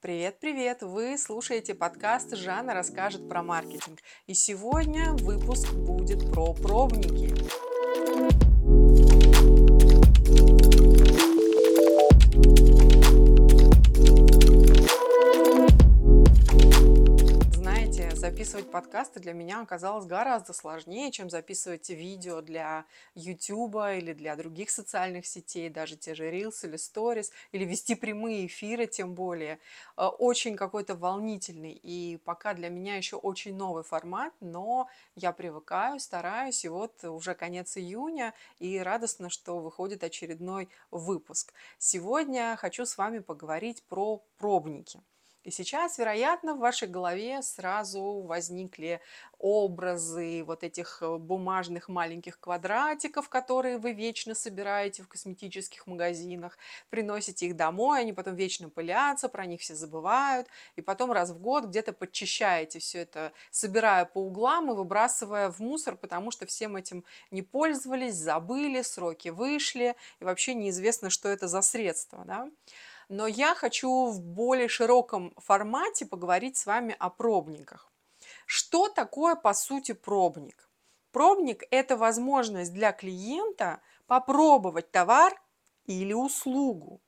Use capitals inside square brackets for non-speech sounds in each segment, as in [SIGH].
Привет-привет! Вы слушаете подкаст «Жанна расскажет про маркетинг». И сегодня выпуск будет про пробники. Записывать подкасты для меня оказалось гораздо сложнее, чем записывать видео для YouTube или для других социальных сетей, даже те же Reels или Stories, или вести прямые эфиры тем более. Э, очень какой-то волнительный и пока для меня еще очень новый формат, но я привыкаю, стараюсь, и вот уже конец июня, и радостно, что выходит очередной выпуск. Сегодня хочу с вами поговорить про пробники. И сейчас, вероятно, в вашей голове сразу возникли образы вот этих э, бумажных маленьких квадратиков, которые вы вечно собираете в косметических магазинах, приносите их домой, они потом вечно пылятся, про них все забывают, и потом раз в год где-то подчищаете все это, собирая по углам и выбрасывая в мусор, потому что всем этим не пользовались, забыли, сроки вышли, и вообще неизвестно, что это за средство. Да? Но я хочу в более широком формате поговорить с вами о пробниках. Что такое, по сути, пробник? Пробник – это возможность для клиента попробовать товар или услугу.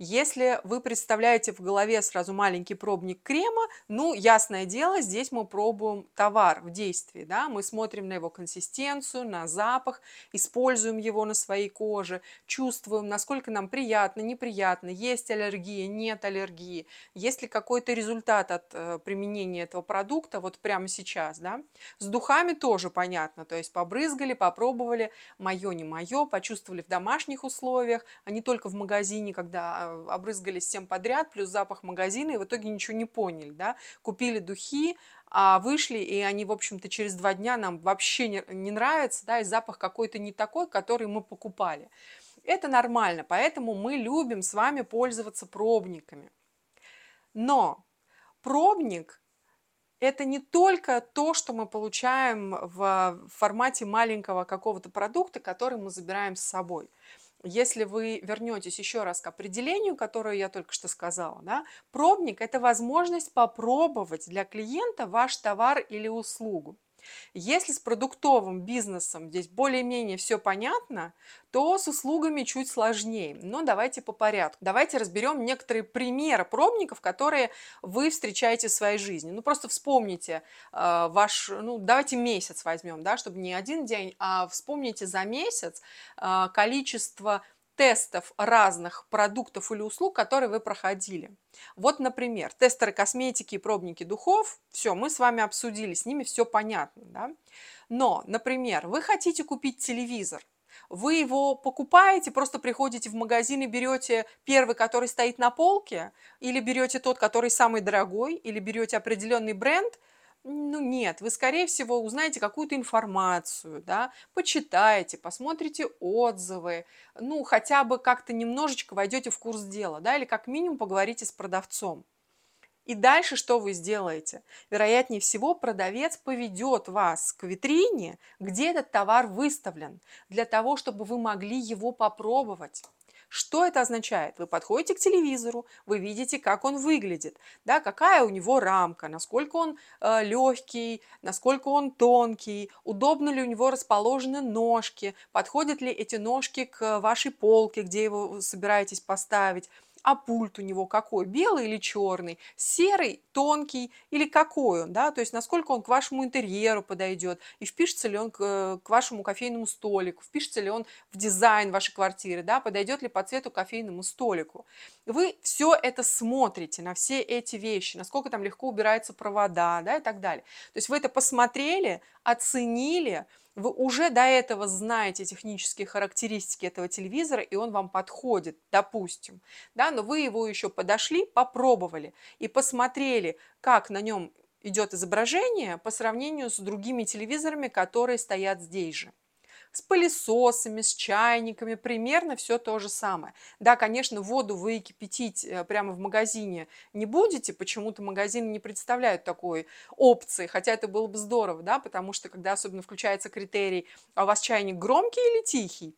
Если вы представляете в голове сразу маленький пробник крема, ну, ясное дело, здесь мы пробуем товар в действии, да, мы смотрим на его консистенцию, на запах, используем его на своей коже, чувствуем, насколько нам приятно, неприятно, есть аллергия, нет аллергии, есть ли какой-то результат от э, применения этого продукта вот прямо сейчас, да. С духами тоже понятно, то есть побрызгали, попробовали, мое, не мое, почувствовали в домашних условиях, а не только в магазине, когда Э, обрызгались всем подряд, плюс запах магазина, и в итоге ничего не поняли, да, купили духи, а вышли, и они, в общем-то, через два дня нам вообще не, не нравятся, да, и запах какой-то не такой, который мы покупали. Это нормально, поэтому мы любим с вами пользоваться пробниками. Но пробник это не только то, что мы получаем в формате маленького какого-то продукта, который мы забираем с собой если вы вернетесь еще раз к определению, которое я только что сказала, да, пробник– это возможность попробовать для клиента ваш товар или услугу. Если с продуктовым бизнесом здесь более-менее все понятно, то с услугами чуть сложнее. Но давайте по порядку. Давайте разберем некоторые примеры пробников, которые вы встречаете в своей жизни. Ну, просто вспомните э, ваш, ну, давайте месяц возьмем, да, чтобы не один день, а вспомните за месяц э, количество тестов разных продуктов или услуг, которые вы проходили. Вот, например, тестеры косметики и пробники духов, все, мы с вами обсудили, с ними все понятно. Да? Но, например, вы хотите купить телевизор, вы его покупаете, просто приходите в магазин и берете первый, который стоит на полке, или берете тот, который самый дорогой, или берете определенный бренд – ну нет, вы, скорее всего, узнаете какую-то информацию, да, почитаете, посмотрите отзывы, ну, хотя бы как-то немножечко войдете в курс дела, да, или как минимум поговорите с продавцом. И дальше что вы сделаете? Вероятнее всего, продавец поведет вас к витрине, где этот товар выставлен, для того, чтобы вы могли его попробовать. Что это означает? Вы подходите к телевизору, вы видите, как он выглядит, да, какая у него рамка, насколько он э, легкий, насколько он тонкий, удобно ли у него расположены ножки, подходят ли эти ножки к вашей полке, где его собираетесь поставить а пульт у него какой, белый или черный, серый, тонкий или какой он, да, то есть насколько он к вашему интерьеру подойдет, и впишется ли он к, э, к вашему кофейному столику, впишется ли он в дизайн вашей квартиры, да, подойдет ли по цвету кофейному столику. Вы все это смотрите на все эти вещи, насколько там легко убираются провода, да, и так далее. То есть вы это посмотрели, оценили, вы уже до этого знаете технические характеристики этого телевизора, и он вам подходит, допустим, да, но вы его еще подошли, попробовали и посмотрели, как на нем идет изображение по сравнению с другими телевизорами, которые стоят здесь же с пылесосами, с чайниками, примерно все то же самое. Да, конечно, воду вы кипятить э, прямо в магазине не будете, почему-то магазины не представляют такой опции, хотя это было бы здорово, да, потому что когда особенно включается критерий, а у вас чайник громкий или тихий,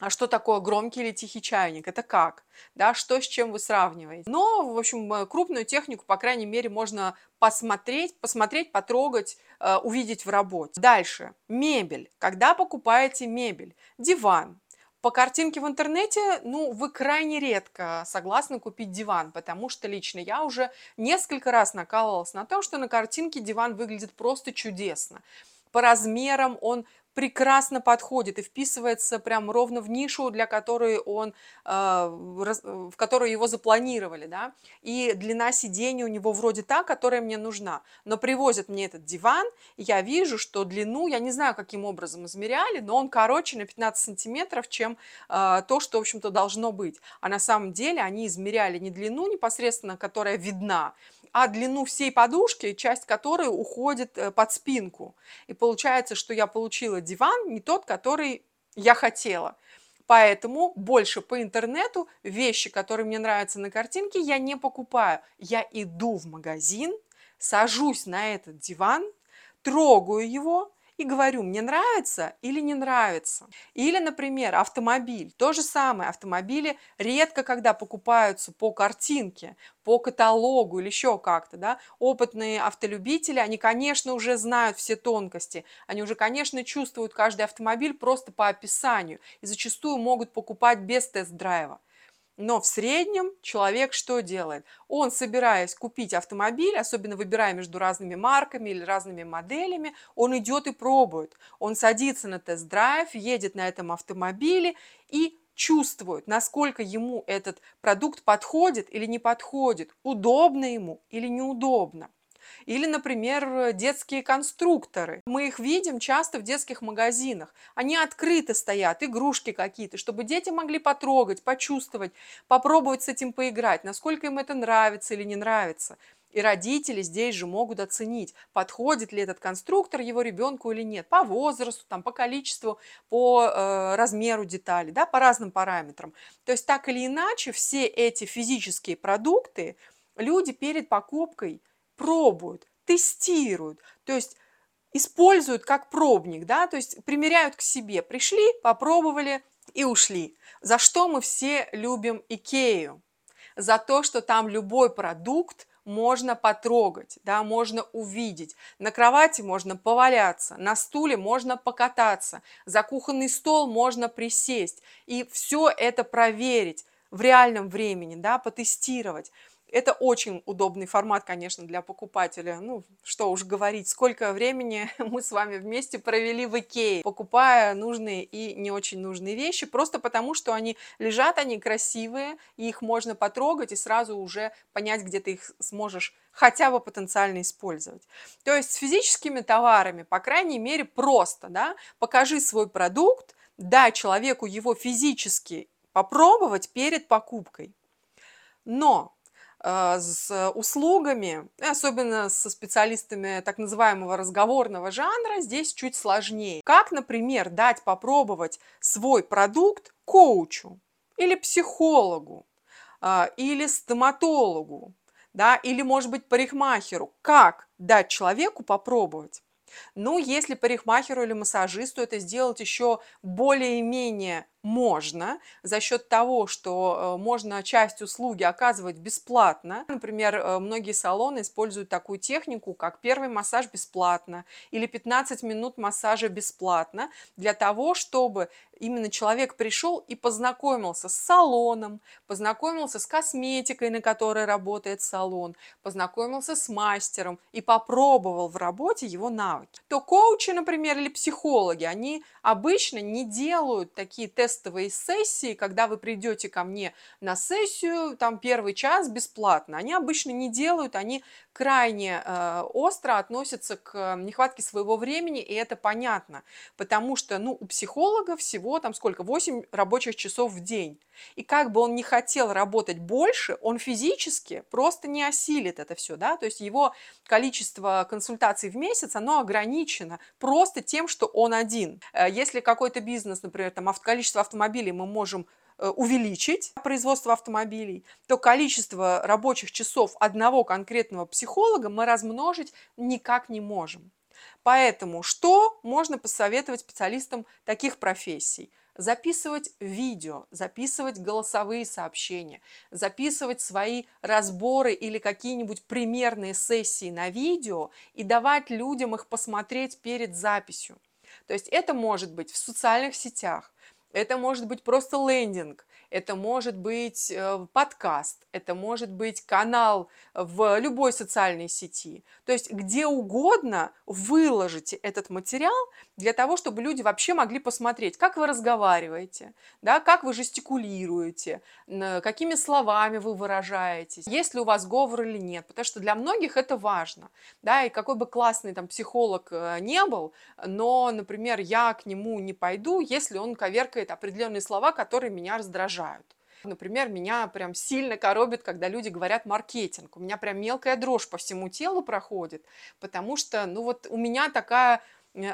А что такое громкий или тихий чайник? Это как? Да, что с чем вы сравниваете? Но, в общем, э, крупную технику, по крайней мере, можно посмотреть, посмотреть, потрогать, э, увидеть в работе. Дальше. Мебель. Когда покупаете мебель? Диван. По картинке в интернете, ну, вы крайне редко согласны купить диван, потому что лично я уже несколько раз накалывалась на том, что на картинке диван выглядит просто чудесно по размерам он прекрасно подходит и вписывается прям ровно в нишу, для которой он, э, в которую его запланировали, да, и длина сидения у него вроде та, которая мне нужна, но привозят мне этот диван, и я вижу, что длину, я не знаю, каким образом измеряли, но он короче на 15 сантиметров, чем э, то, что, в общем-то, должно быть, а на самом деле они измеряли не длину непосредственно, которая видна, а длину всей подушки, часть которой уходит э, под спинку. И получается, что я получила диван не тот, который я хотела. Поэтому больше по интернету вещи, которые мне нравятся на картинке, я не покупаю. Я иду в магазин, сажусь на этот диван, трогаю его, и говорю, мне нравится или не нравится. Или, например, автомобиль. То же самое, автомобили редко когда покупаются по картинке, по каталогу или еще как-то, да. Опытные автолюбители, они, конечно, уже знают все тонкости, они уже, конечно, чувствуют каждый автомобиль просто по описанию и зачастую могут покупать без тест-драйва. Но в среднем человек что делает? Он, собираясь купить автомобиль, особенно выбирая между разными марками или разными моделями, он идет и пробует. Он садится на тест-драйв, едет на этом автомобиле и чувствует, насколько ему этот продукт подходит или не подходит, удобно ему или неудобно. Или, например, детские конструкторы. Мы их видим часто в детских магазинах. Они открыто стоят, игрушки какие-то, чтобы дети могли потрогать, почувствовать, попробовать с этим поиграть, насколько им это нравится или не нравится. И родители здесь же могут оценить, подходит ли этот конструктор его ребенку или нет, по возрасту, там, по количеству, по э, размеру деталей, да, по разным параметрам. То есть так или иначе все эти физические продукты люди перед покупкой пробуют, тестируют, то есть используют как пробник, да, то есть примеряют к себе. Пришли, попробовали и ушли. За что мы все любим Икею? За то, что там любой продукт можно потрогать, да, можно увидеть. На кровати можно поваляться, на стуле можно покататься, за кухонный стол можно присесть и все это проверить в реальном времени, да, потестировать. Это очень удобный формат, конечно, для покупателя. Ну, что уж говорить, сколько времени [LAUGHS] мы с вами вместе провели в Икее, покупая нужные и не очень нужные вещи, просто потому, что они лежат, они красивые, и их можно потрогать и сразу уже понять, где ты их сможешь хотя бы потенциально использовать. То есть с физическими товарами, по крайней мере, просто, да, покажи свой продукт, дай человеку его физически попробовать перед покупкой. Но с услугами, особенно со специалистами так называемого разговорного жанра, здесь чуть сложнее. Как, например, дать попробовать свой продукт коучу или психологу, а, или стоматологу, да, или, может быть, парикмахеру. Как дать человеку попробовать? Ну, если парикмахеру или массажисту это сделать еще более-менее можно за счет того, что э, можно часть услуги оказывать бесплатно. Например, э, многие салоны используют такую технику, как первый массаж бесплатно или 15 минут массажа бесплатно для того, чтобы именно человек пришел и познакомился с салоном, познакомился с косметикой, на которой работает салон, познакомился с мастером и попробовал в работе его навыки. То коучи, например, или психологи, они обычно не делают такие тестовые сессии, когда вы придете ко мне на сессию, там первый час бесплатно. Они обычно не делают, они крайне э, остро относятся к нехватке своего времени, и это понятно, потому что, ну, у психолога всего там сколько, 8 рабочих часов в день. И как бы он не хотел работать больше, он физически просто не осилит это все, да, то есть его количество консультаций в месяц, оно ограничено просто тем, что он один. Э, если какой-то бизнес, например, там количество автомобилей мы можем э, увеличить производство автомобилей, то количество рабочих часов одного конкретного психолога мы размножить никак не можем. Поэтому что можно посоветовать специалистам таких профессий? записывать видео, записывать голосовые сообщения, записывать свои разборы или какие-нибудь примерные сессии на видео и давать людям их посмотреть перед записью. То есть это может быть в социальных сетях, это может быть просто лендинг, это может быть э, подкаст, это может быть канал в любой социальной сети. То есть где угодно выложите этот материал для того, чтобы люди вообще могли посмотреть, как вы разговариваете, да, как вы жестикулируете, какими словами вы выражаетесь, есть ли у вас говор или нет, потому что для многих это важно. Да, и какой бы классный там психолог э, не был, но, например, я к нему не пойду, если он коверкает определенные слова, которые меня раздражают раздражают. Например, меня прям сильно коробит, когда люди говорят маркетинг. У меня прям мелкая дрожь по всему телу проходит, потому что, ну вот у меня такая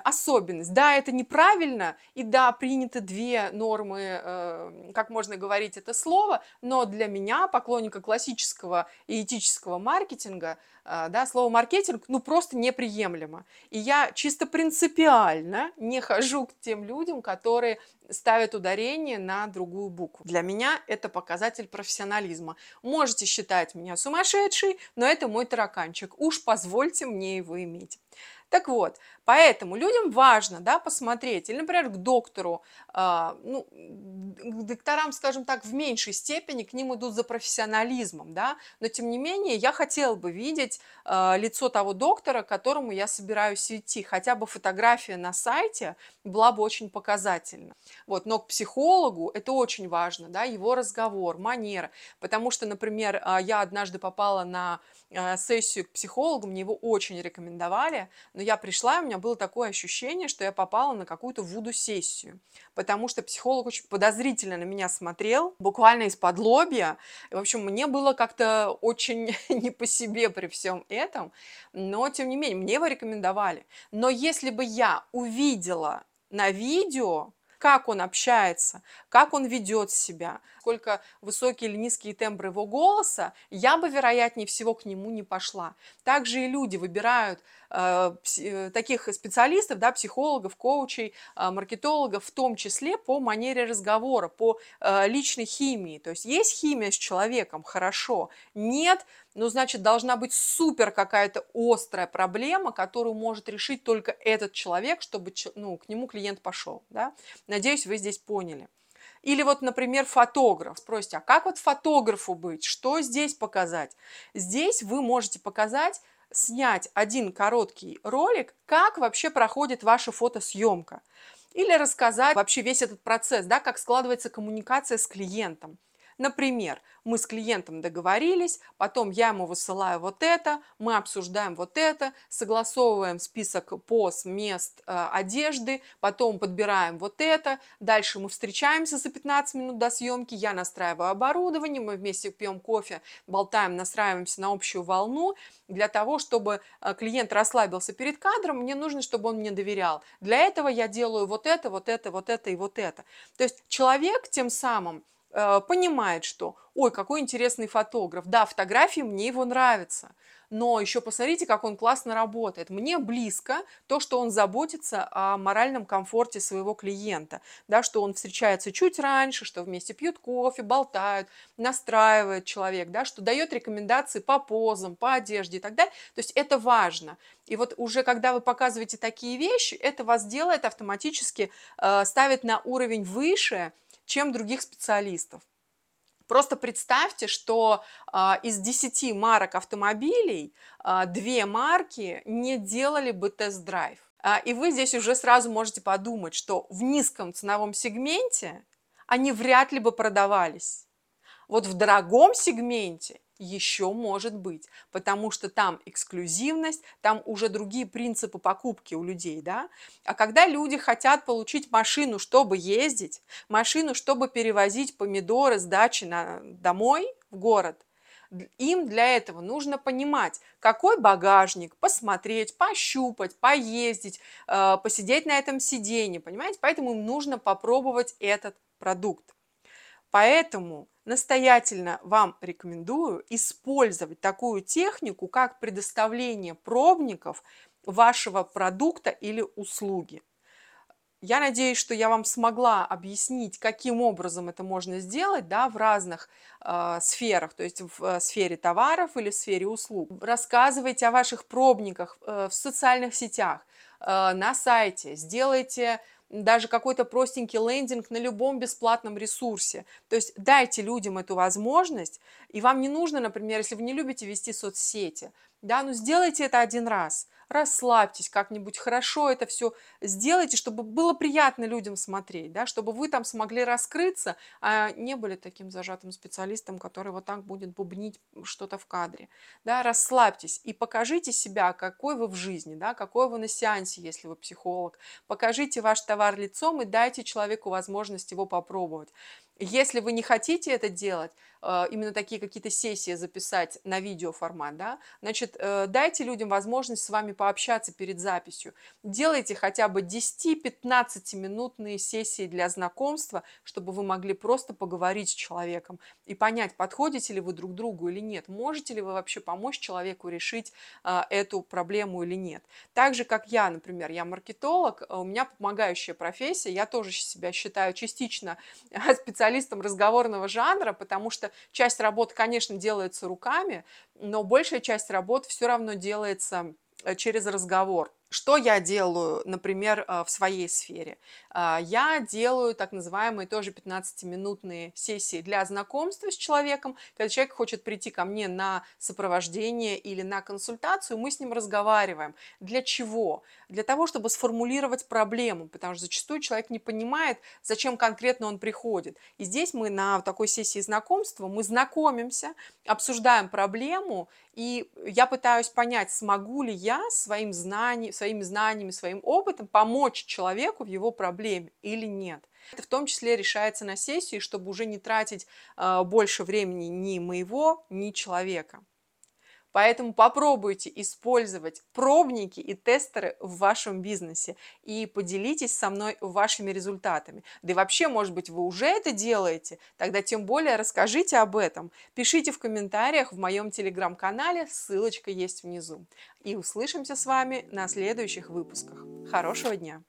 особенность. Да, это неправильно, и да, приняты две нормы, э, как можно говорить это слово, но для меня, поклонника классического и этического маркетинга, э, да, слово маркетинг, ну, просто неприемлемо. И я чисто принципиально не хожу к тем людям, которые ставят ударение на другую букву. Для меня это показатель профессионализма. Можете считать меня сумасшедшей, но это мой тараканчик. Уж позвольте мне его иметь. Так вот, поэтому людям важно, да, посмотреть, или, например, к доктору, э, ну, к докторам, скажем так, в меньшей степени, к ним идут за профессионализмом, да, но, тем не менее, я хотела бы видеть э, лицо того доктора, к которому я собираюсь идти, хотя бы фотография на сайте была бы очень показательна. Вот, но к психологу это очень важно, да, его разговор, манера, потому что, например, э, я однажды попала на э, сессию к психологу, мне его очень рекомендовали, но я пришла, и у меня было такое ощущение, что я попала на какую-то вуду-сессию, потому что психолог очень подозрительно на меня смотрел, буквально из-под лобья. В общем, мне было как-то очень [LAUGHS] не по себе при всем этом, но, тем не менее, мне его рекомендовали. Но если бы я увидела на видео, как он общается, как он ведет себя, сколько высокие или низкие тембры его голоса, я бы, вероятнее всего, к нему не пошла. Также и люди выбирают э, э, таких специалистов, да, психологов, коучей, э, маркетологов, в том числе по манере разговора, по личной химии. То есть есть химия с человеком, хорошо, нет, ну, значит, должна быть супер какая-то острая проблема, которую может решить только этот человек, чтобы ну, к нему клиент пошел. Да? Надеюсь, вы здесь поняли. Или вот, например, фотограф. Спросите, а как вот фотографу быть? Что здесь показать? Здесь вы можете показать, снять один короткий ролик, как вообще проходит ваша фотосъемка. Или рассказать вообще весь этот процесс, да, как складывается коммуникация с клиентом. Например, мы с клиентом договорились, потом я ему высылаю вот это, мы обсуждаем вот это, согласовываем список поз, мест, э, одежды, потом подбираем вот это, дальше мы встречаемся за 15 минут до съемки, я настраиваю оборудование, мы вместе пьем кофе, болтаем, настраиваемся на общую волну. Для того, чтобы э, клиент расслабился перед кадром, мне нужно, чтобы он мне доверял. Для этого я делаю вот это, вот это, вот это и вот это. То есть человек тем самым понимает, что, ой, какой интересный фотограф, да, фотографии мне его нравятся, но еще посмотрите, как он классно работает. Мне близко то, что он заботится о моральном комфорте своего клиента, да, что он встречается чуть раньше, что вместе пьют кофе, болтают, настраивает человек, да, что дает рекомендации по позам, по одежде и так далее. То есть это важно. И вот уже когда вы показываете такие вещи, это вас делает автоматически, э, ставит на уровень выше, чем других специалистов. Просто представьте, что а, из 10 марок автомобилей а, две марки не делали бы тест-драйв. А, и вы здесь уже сразу можете подумать, что в низком ценовом сегменте они вряд ли бы продавались. Вот в дорогом сегменте еще может быть, потому что там эксклюзивность, там уже другие принципы покупки у людей, да. А когда люди хотят получить машину, чтобы ездить, машину, чтобы перевозить помидоры с дачи на, домой в город, им для этого нужно понимать, какой багажник, посмотреть, пощупать, поездить, э, посидеть на этом сиденье, понимаете? Поэтому им нужно попробовать этот продукт. Поэтому настоятельно вам рекомендую использовать такую технику, как предоставление пробников вашего продукта или услуги. Я надеюсь, что я вам смогла объяснить, каким образом это можно сделать да, в разных э, сферах, то есть в э, сфере товаров или в сфере услуг. Рассказывайте о ваших пробниках э, в социальных сетях, э, на сайте, сделайте даже какой-то простенький лендинг на любом бесплатном ресурсе. То есть дайте людям эту возможность, и вам не нужно, например, если вы не любите вести соцсети, да, ну сделайте это один раз, расслабьтесь как-нибудь хорошо это все сделайте, чтобы было приятно людям смотреть, да, чтобы вы там смогли раскрыться, а не были таким зажатым специалистом, который вот так будет бубнить что-то в кадре, да, расслабьтесь и покажите себя, какой вы в жизни, да, какой вы на сеансе, если вы психолог, покажите ваш товар лицом и дайте человеку возможность его попробовать. Если вы не хотите это делать, э, именно такие какие-то сессии записать на видеоформат, да, значит, э, дайте людям возможность с вами пообщаться перед записью. Делайте хотя бы 10-15 минутные сессии для знакомства, чтобы вы могли просто поговорить с человеком и понять, подходите ли вы друг другу или нет, можете ли вы вообще помочь человеку решить э, эту проблему или нет. Так же, как я, например, я маркетолог, у меня помогающая профессия, я тоже себя считаю частично [LAUGHS] специалистом специалистом разговорного жанра, потому что часть работ, конечно, делается руками, но большая часть работ все равно делается э, через разговор. Что я делаю, например, э, в своей сфере? А, я делаю так называемые тоже 15-минутные сессии для знакомства с человеком. Когда человек хочет прийти ко мне на сопровождение или на консультацию, мы с ним разговариваем. Для чего? Для того, чтобы сформулировать проблему, потому что зачастую человек не понимает, зачем конкретно он приходит. И здесь мы на такой сессии знакомства, мы знакомимся, обсуждаем проблему, и я пытаюсь понять, смогу ли я своим знанием, своими знаниями, своим опытом помочь человеку в его проблеме или нет. Это в том числе решается на сессии, чтобы уже не тратить э, больше времени ни моего, ни человека. Поэтому попробуйте использовать пробники и тестеры в вашем бизнесе и поделитесь со мной вашими результатами. Да и вообще, может быть, вы уже это делаете, тогда тем более расскажите об этом. Пишите в комментариях в моем телеграм-канале, ссылочка есть внизу. И услышимся с вами на следующих выпусках. Хорошего дня!